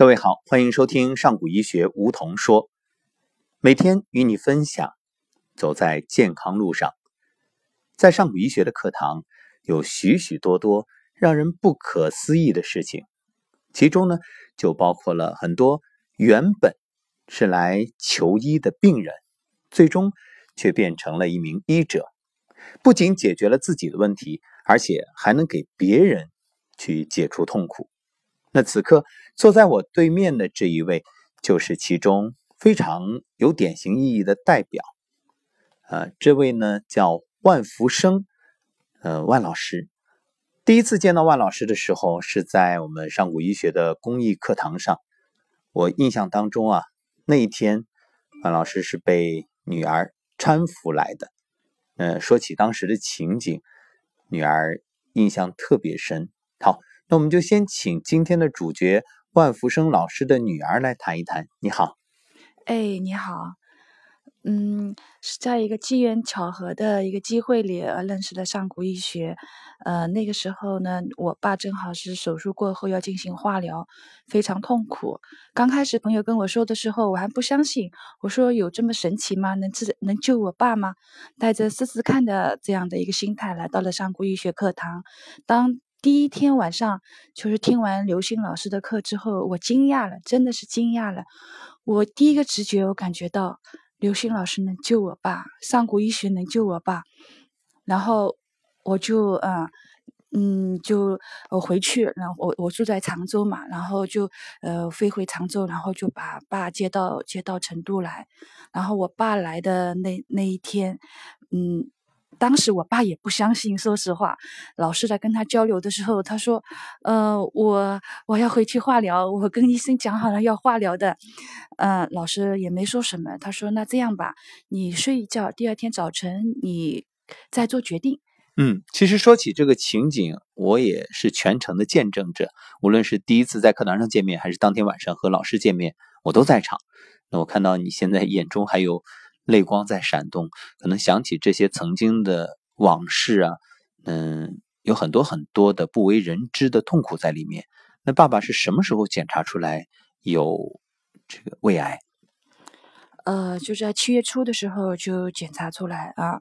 各位好，欢迎收听上古医学梧桐说，每天与你分享走在健康路上。在上古医学的课堂，有许许多多让人不可思议的事情，其中呢，就包括了很多原本是来求医的病人，最终却变成了一名医者，不仅解决了自己的问题，而且还能给别人去解除痛苦。那此刻坐在我对面的这一位，就是其中非常有典型意义的代表。呃，这位呢叫万福生，呃，万老师。第一次见到万老师的时候，是在我们上古医学的公益课堂上。我印象当中啊，那一天万老师是被女儿搀扶来的。呃，说起当时的情景，女儿印象特别深。好。那我们就先请今天的主角万福生老师的女儿来谈一谈。你好，哎，你好，嗯，是在一个机缘巧合的一个机会里认识的上古医学。呃，那个时候呢，我爸正好是手术过后要进行化疗，非常痛苦。刚开始朋友跟我说的时候，我还不相信，我说有这么神奇吗？能治能救我爸吗？带着试试看的这样的一个心态来到了上古医学课堂。当第一天晚上，就是听完刘星老师的课之后，我惊讶了，真的是惊讶了。我第一个直觉，我感觉到刘星老师能救我爸，上古医学能救我爸。然后我就嗯嗯，就我回去，然后我我住在常州嘛，然后就呃飞回常州，然后就把爸接到接到成都来。然后我爸来的那那一天，嗯。当时我爸也不相信，说实话，老师在跟他交流的时候，他说：“呃，我我要回去化疗，我跟医生讲好了要化疗的。”嗯，老师也没说什么，他说：“那这样吧，你睡一觉，第二天早晨你再做决定。”嗯，其实说起这个情景，我也是全程的见证者，无论是第一次在课堂上见面，还是当天晚上和老师见面，我都在场。那我看到你现在眼中还有。泪光在闪动，可能想起这些曾经的往事啊，嗯，有很多很多的不为人知的痛苦在里面。那爸爸是什么时候检查出来有这个胃癌？呃，就在七月初的时候就检查出来啊。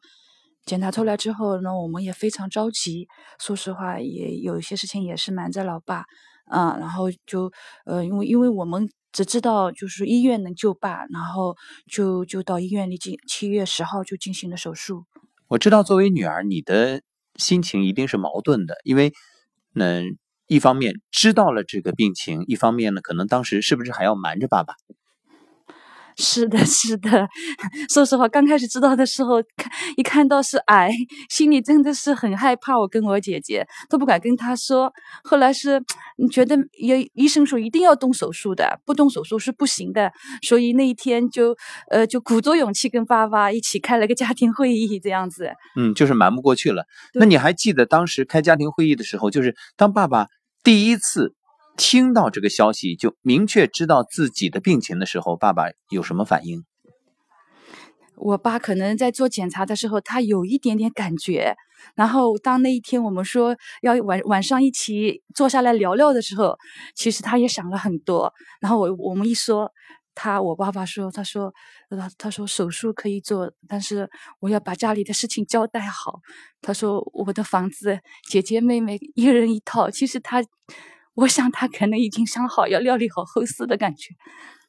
检查出来之后呢，我们也非常着急，说实话，也有一些事情也是瞒着老爸，嗯，然后就呃，因为因为我们。只知道就是医院能救爸，然后就就到医院里进，七月十号就进行了手术。我知道作为女儿，你的心情一定是矛盾的，因为嗯，一方面知道了这个病情，一方面呢，可能当时是不是还要瞒着爸爸？是的，是的。说实话，刚开始知道的时候，看一看到是癌，心里真的是很害怕。我跟我姐姐都不敢跟她说。后来是，你觉得医医生说一定要动手术的，不动手术是不行的。所以那一天就，呃，就鼓足勇气跟爸爸一起开了个家庭会议，这样子。嗯，就是瞒不过去了。那你还记得当时开家庭会议的时候，就是当爸爸第一次。听到这个消息，就明确知道自己的病情的时候，爸爸有什么反应？我爸可能在做检查的时候，他有一点点感觉。然后当那一天我们说要晚晚上一起坐下来聊聊的时候，其实他也想了很多。然后我我们一说，他我爸爸说，他说他说手术可以做，但是我要把家里的事情交代好。他说我的房子姐姐妹妹一人一套。其实他。我想他可能已经想好要料理好后事的感觉。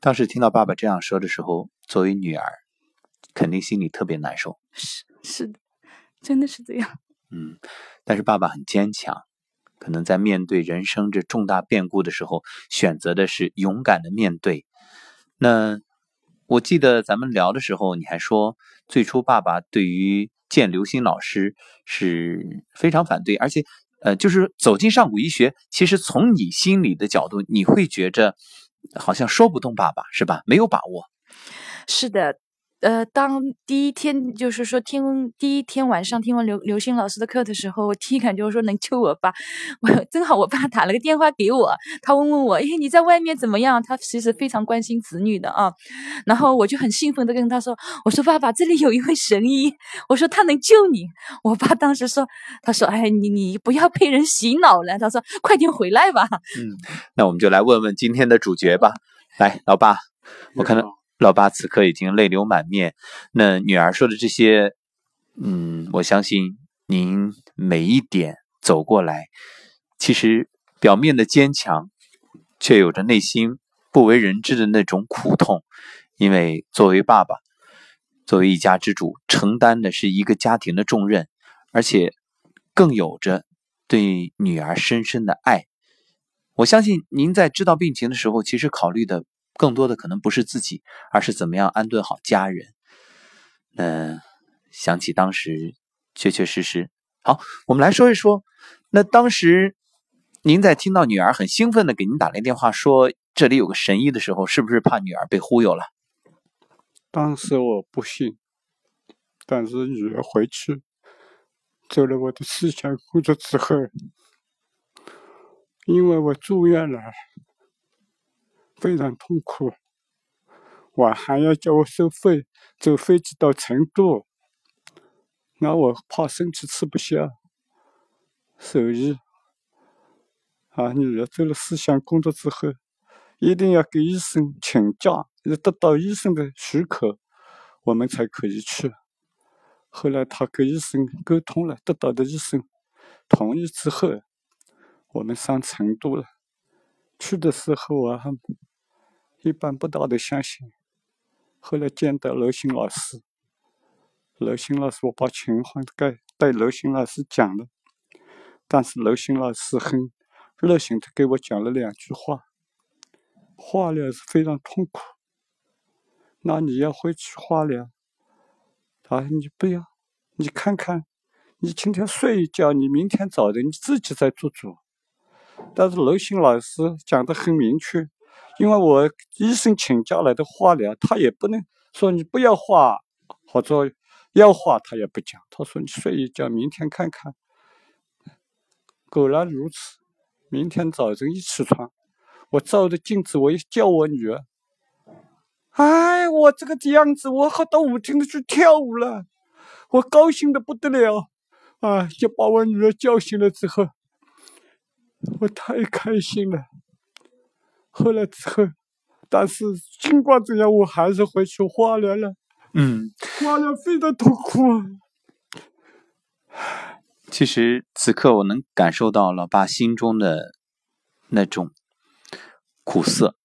当时听到爸爸这样说的时候，作为女儿，肯定心里特别难受。是是的，真的是这样。嗯，但是爸爸很坚强，可能在面对人生这重大变故的时候，选择的是勇敢的面对。那我记得咱们聊的时候，你还说，最初爸爸对于见刘星老师是非常反对，而且。呃，就是走进上古医学，其实从你心里的角度，你会觉着好像说不动爸爸，是吧？没有把握。是的，呃，当第一天就是说听第一天晚上听完刘刘星老师的课的时候，我第一感觉我说能救我爸，我正好我爸打了个电话给我，他问问我，哎，你在外面怎么样？他其实非常关心子女的啊。然后我就很兴奋的跟他说，我说爸爸，这里有一位神医，我说他能救你。我爸当时说，他说，哎，你你不要被人洗脑了，他说快点回来吧。嗯，那我们就来问问今天的主角吧。来，老爸，我看到。老爸此刻已经泪流满面，那女儿说的这些，嗯，我相信您每一点走过来，其实表面的坚强，却有着内心不为人知的那种苦痛。因为作为爸爸，作为一家之主，承担的是一个家庭的重任，而且更有着对女儿深深的爱。我相信您在知道病情的时候，其实考虑的。更多的可能不是自己，而是怎么样安顿好家人。嗯，想起当时确确实实，好，我们来说一说。那当时您在听到女儿很兴奋的给您打来电话说这里有个神医的时候，是不是怕女儿被忽悠了？当时我不信，但是女儿回去做了我的思想工作之后，因为我住院了。非常痛苦，我还要叫我收费，坐飞机到成都，那我怕身体吃不消，所以啊，女儿做了思想工作之后，一定要给医生请假，要得到医生的许可，我们才可以去。后来他跟医生沟通了，得到的医生同意之后，我们上成都了。去的时候啊。一般不大的相信，后来见到罗星老师，罗星老师我把情况给对罗星老师讲了，但是罗星老师很热心的给我讲了两句话，化疗是非常痛苦，那你要回去化疗，啊，你不要，你看看，你今天睡一觉，你明天早晨你自己再做主，但是罗星老师讲的很明确。因为我医生请假来的化疗，他也不能说你不要化，或者要化他也不讲。他说你睡一觉，明天看看。果然如此，明天早晨一起床，我照着镜子，我一叫我女儿，哎，我这个样子，我好到舞厅里去跳舞了，我高兴的不得了，啊，就把我女儿叫醒了之后，我太开心了。后来之后，但是尽管这样，我还是回去化疗了。嗯，化疗非常痛苦。其实此刻我能感受到老爸心中的那种苦涩，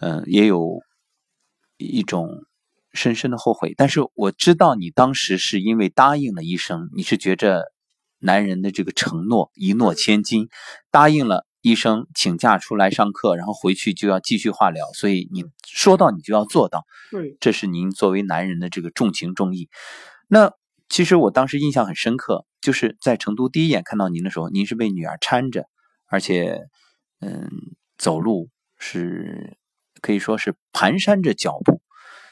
嗯，也有一种深深的后悔。但是我知道你当时是因为答应了医生，你是觉着男人的这个承诺一诺千金，答应了。医生请假出来上课，然后回去就要继续化疗，所以你说到你就要做到。对，这是您作为男人的这个重情重义。那其实我当时印象很深刻，就是在成都第一眼看到您的时候，您是被女儿搀着，而且嗯，走路是可以说是蹒跚着脚步。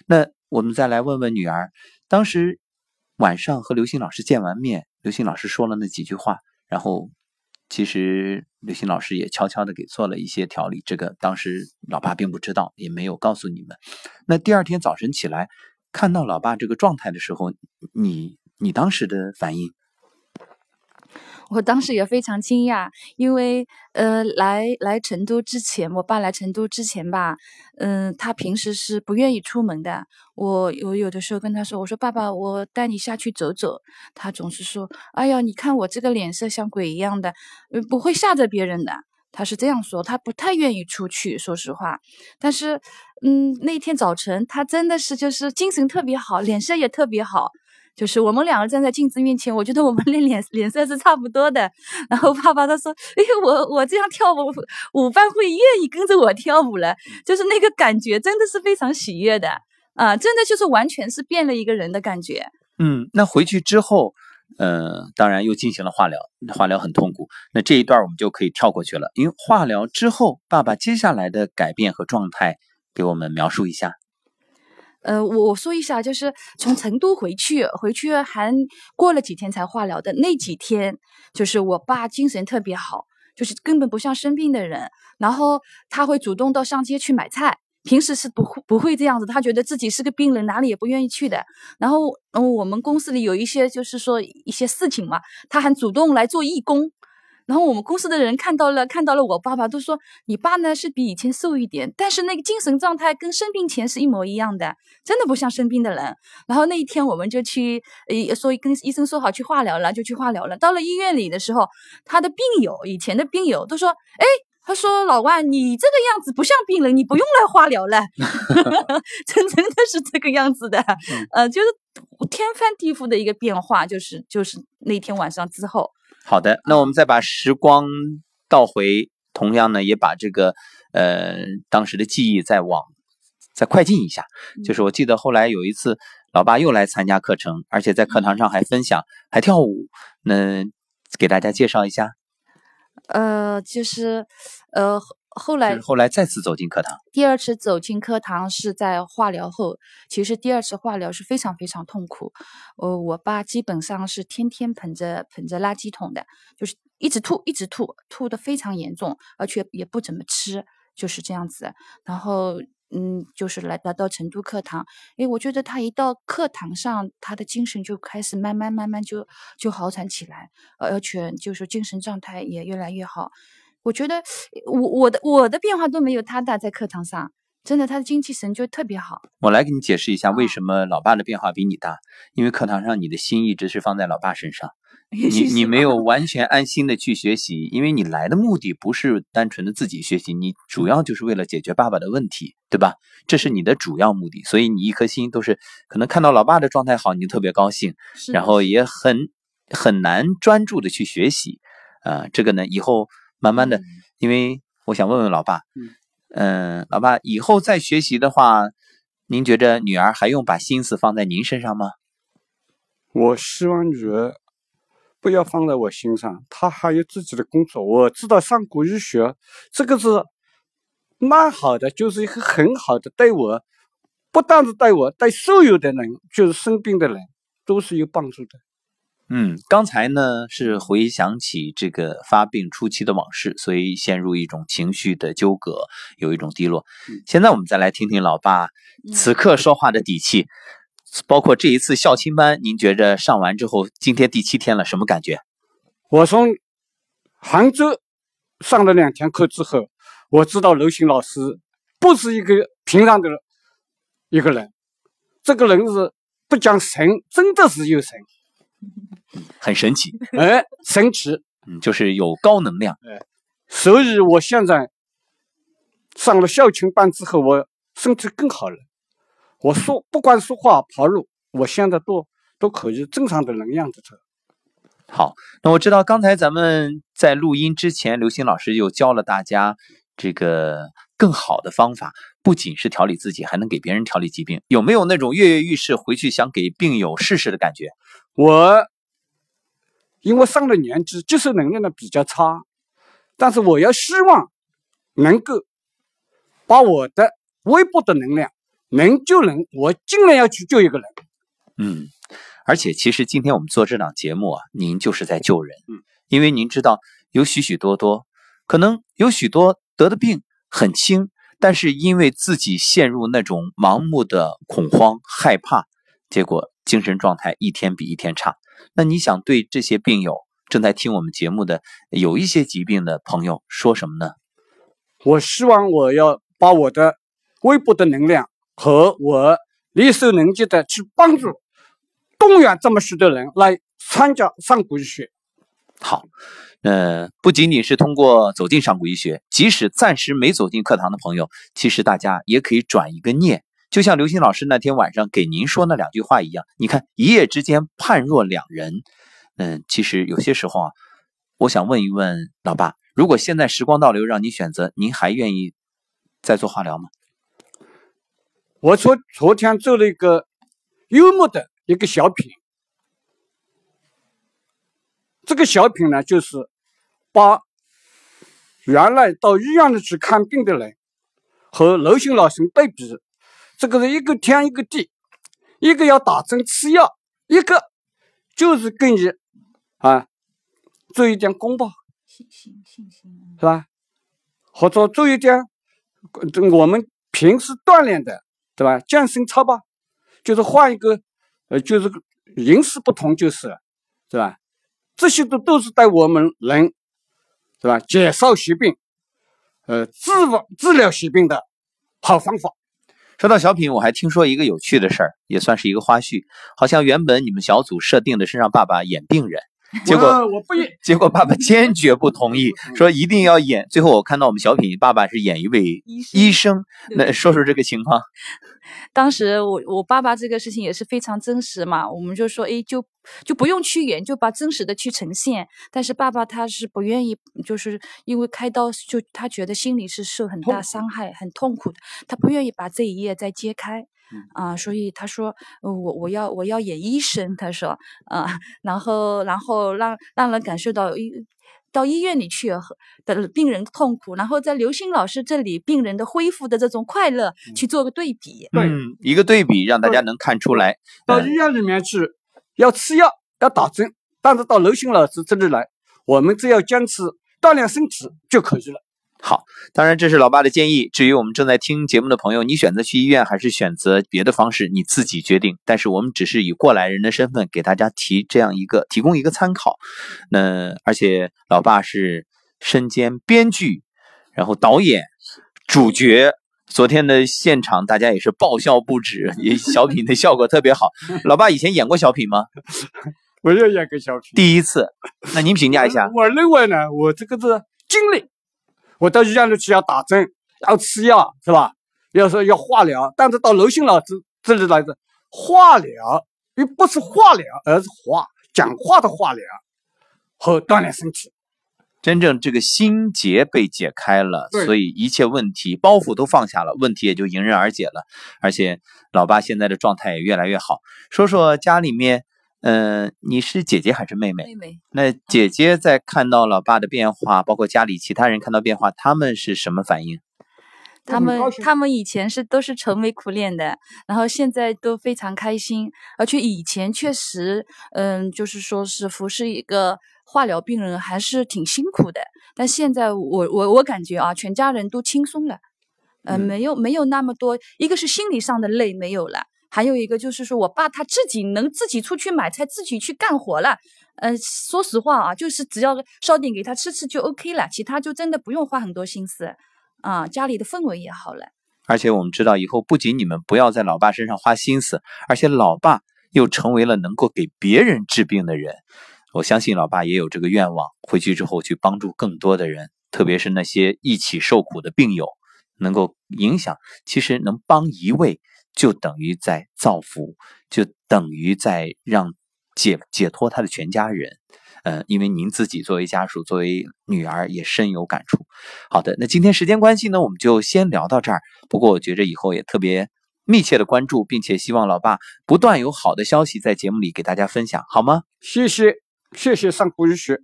那我们再来问问女儿，当时晚上和刘星老师见完面，刘星老师说了那几句话，然后。其实刘星老师也悄悄的给做了一些调理，这个当时老爸并不知道，也没有告诉你们。那第二天早晨起来，看到老爸这个状态的时候，你你当时的反应？我当时也非常惊讶，因为呃，来来成都之前，我爸来成都之前吧，嗯，他平时是不愿意出门的。我我有的时候跟他说，我说爸爸，我带你下去走走。他总是说，哎呀，你看我这个脸色像鬼一样的，不会吓着别人的。他是这样说，他不太愿意出去，说实话。但是，嗯，那天早晨他真的是就是精神特别好，脸色也特别好。就是我们两个站在镜子面前，我觉得我们的脸脸色是差不多的。然后爸爸他说：“哎，我我这样跳舞，舞伴会愿意跟着我跳舞了。”就是那个感觉真的是非常喜悦的啊！真的就是完全是变了一个人的感觉。嗯，那回去之后，呃，当然又进行了化疗，化疗很痛苦。那这一段我们就可以跳过去了，因为化疗之后，爸爸接下来的改变和状态，给我们描述一下。呃，我说一下，就是从成都回去，回去还过了几天才化疗的那几天，就是我爸精神特别好，就是根本不像生病的人，然后他会主动到上街去买菜。平时是不会不会这样子，他觉得自己是个病人，哪里也不愿意去的。然后，嗯，我们公司里有一些就是说一些事情嘛，他还主动来做义工。然后我们公司的人看到了，看到了我爸爸，都说你爸呢是比以前瘦一点，但是那个精神状态跟生病前是一模一样的，真的不像生病的人。然后那一天我们就去，呃，说跟医生说好去化疗了，就去化疗了。到了医院里的时候，他的病友以前的病友都说，哎。他说：“老万，你这个样子不像病人，你不用来化疗了。真真的是这个样子的，呃，就是天翻地覆的一个变化，就是就是那天晚上之后。好的，那我们再把时光倒回，同样呢，也把这个呃当时的记忆再往再快进一下。就是我记得后来有一次，老爸又来参加课程，而且在课堂上还分享，还跳舞。那给大家介绍一下。”呃，就是，呃，后来后来再次走进课堂。第二次走进课堂是在化疗后，其实第二次化疗是非常非常痛苦。呃，我爸基本上是天天捧着捧着垃圾桶的，就是一直吐，一直吐，吐的非常严重，而且也不怎么吃，就是这样子。然后。嗯，就是来来到成都课堂，诶，我觉得他一到课堂上，他的精神就开始慢慢慢慢就就好转起来，而且就是精神状态也越来越好。我觉得我我的我的变化都没有他大，在课堂上，真的他的精气神就特别好。我来给你解释一下，为什么老爸的变化比你大，因为课堂上你的心一直是放在老爸身上。你你没有完全安心的去学习，因为你来的目的不是单纯的自己学习，你主要就是为了解决爸爸的问题，对吧？这是你的主要目的，所以你一颗心都是可能看到老爸的状态好，你就特别高兴，然后也很很难专注的去学习。啊，这个呢，以后慢慢的，因为我想问问老爸，嗯，老爸以后再学习的话，您觉着女儿还用把心思放在您身上吗？我希望女儿。不要放在我心上，她还有自己的工作。我知道上古医学这个是蛮好的，就是一个很好的，对我不但是对我，对所有的人，就是生病的人都是有帮助的。嗯，刚才呢是回想起这个发病初期的往事，所以陷入一种情绪的纠葛，有一种低落。现在我们再来听听老爸此刻说话的底气。包括这一次校青班，您觉着上完之后，今天第七天了，什么感觉？我从杭州上了两天课之后，我知道刘星老师不是一个平常的一个人，这个人是不讲神，真的是有神，很神奇，哎，神奇，嗯，就是有高能量，哎，所以我现在上了校青班之后，我身体更好了。我说，不管说话、跑路，我现在都都可以正常的能样子走。好，那我知道刚才咱们在录音之前，刘星老师又教了大家这个更好的方法，不仅是调理自己，还能给别人调理疾病。有没有那种跃跃欲试，回去想给病友试试的感觉？我因为上了年纪，接受能力呢比较差，但是我要希望能够把我的微薄的能量。能救人，我尽量要去救一个人。嗯，而且其实今天我们做这档节目啊，您就是在救人。嗯，因为您知道有许许多多，可能有许多得的病很轻，但是因为自己陷入那种盲目的恐慌、害怕，结果精神状态一天比一天差。那你想对这些病友正在听我们节目的有一些疾病的朋友说什么呢？我希望我要把我的微薄的能量。和我力所能及的去帮助、动员这么许多人来参加上古医学。好，呃，不仅仅是通过走进上古医学，即使暂时没走进课堂的朋友，其实大家也可以转一个念，就像刘星老师那天晚上给您说那两句话一样。你看，一夜之间判若两人。嗯，其实有些时候啊，我想问一问老爸，如果现在时光倒流，让你选择，您还愿意再做化疗吗？我昨昨天做了一个幽默的一个小品，这个小品呢，就是把原来到医院里去看病的人和刘星老师对比，这个是一个天一个地，一个要打针吃药，一个就是给你啊做一点功报，信心信心是吧？或者做一点我们平时锻炼的，对吧？健身操吧，就是换一个，呃，就是形式不同，就是，是吧？这些都都是带我们人，是吧？减少疾病，呃，治治疗疾病的好方法。说到小品，我还听说一个有趣的事儿，也算是一个花絮。好像原本你们小组设定的是让爸爸演病人，结果我不演，结果爸爸坚决不同意，说一定要演。最后我看到我们小品，爸爸是演一位医生。那说说这个情况。当时我我爸爸这个事情也是非常真实嘛，我们就说，哎，就就不用去演，就把真实的去呈现。但是爸爸他是不愿意，就是因为开刀，就他觉得心里是受很大伤害，很痛苦的，他不愿意把这一页再揭开，啊，所以他说，我我要我要演医生，他说，啊，然后然后让让人感受到医。到医院里去的病人痛苦，然后在刘星老师这里病人的恢复的这种快乐去做个对比，嗯，一个对比让大家能看出来。到医院里面去要吃药要打针，但是到刘星老师这里来，我们只要坚持锻炼身体就可以了。好，当然这是老爸的建议。至于我们正在听节目的朋友，你选择去医院还是选择别的方式，你自己决定。但是我们只是以过来人的身份给大家提这样一个，提供一个参考。那而且老爸是身兼编剧，然后导演、主角。昨天的现场大家也是爆笑不止，也小品的效果特别好。老爸以前演过小品吗？我也演过小品，第一次。那您评价一下。我认为呢，我这个是经历。我到医院里去要打针，要吃药，是吧？要说要化疗，但是到娄星老师这里来的化疗，又不是化疗，而是话讲话的化疗和锻炼身体。真正这个心结被解开了，所以一切问题包袱都放下了，问题也就迎刃而解了。而且老爸现在的状态也越来越好。说说家里面。嗯，你是姐姐还是妹妹？妹妹。那姐姐在看到老爸的变化，包括家里其他人看到变化，他们是什么反应？他们他们以前是都是愁眉苦脸的，然后现在都非常开心。而且以前确实，嗯，就是说是服侍一个化疗病人还是挺辛苦的。但现在我我我感觉啊，全家人都轻松了，嗯，没有没有那么多，一个是心理上的累没有了。还有一个就是说，我爸他自己能自己出去买菜，自己去干活了。嗯，说实话啊，就是只要烧点给他吃吃就 OK 了，其他就真的不用花很多心思啊。家里的氛围也好了。而且我们知道，以后不仅你们不要在老爸身上花心思，而且老爸又成为了能够给别人治病的人。我相信老爸也有这个愿望，回去之后去帮助更多的人，特别是那些一起受苦的病友，能够影响。其实能帮一位。就等于在造福，就等于在让解解脱他的全家人，呃，因为您自己作为家属，作为女儿也深有感触。好的，那今天时间关系呢，我们就先聊到这儿。不过我觉着以后也特别密切的关注，并且希望老爸不断有好的消息在节目里给大家分享，好吗？谢谢，谢谢上古医学。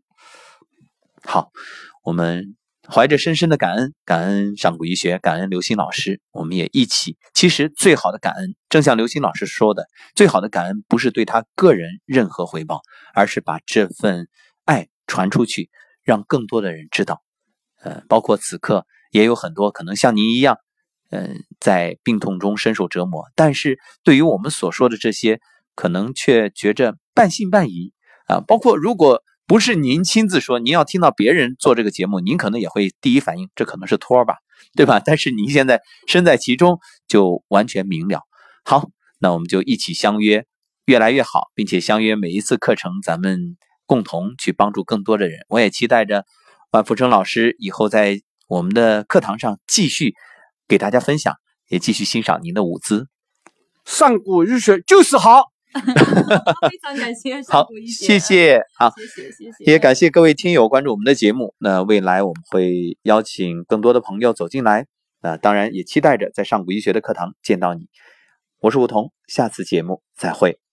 好，我们。怀着深深的感恩，感恩上古医学，感恩刘星老师，我们也一起。其实最好的感恩，正像刘星老师说的，最好的感恩不是对他个人任何回报，而是把这份爱传出去，让更多的人知道。呃，包括此刻也有很多可能像您一样，嗯，在病痛中深受折磨，但是对于我们所说的这些，可能却觉着半信半疑啊。包括如果。不是您亲自说，您要听到别人做这个节目，您可能也会第一反应，这可能是托吧，对吧？但是您现在身在其中，就完全明了。好，那我们就一起相约，越来越好，并且相约每一次课程，咱们共同去帮助更多的人。我也期待着万福成老师以后在我们的课堂上继续给大家分享，也继续欣赏您的舞姿。上古日学就是好。非常感谢，好，谢谢，好，谢谢，谢谢，也感谢各位听友关注我们的节目。那未来我们会邀请更多的朋友走进来，那当然也期待着在上古医学的课堂见到你。我是梧桐，下次节目再会。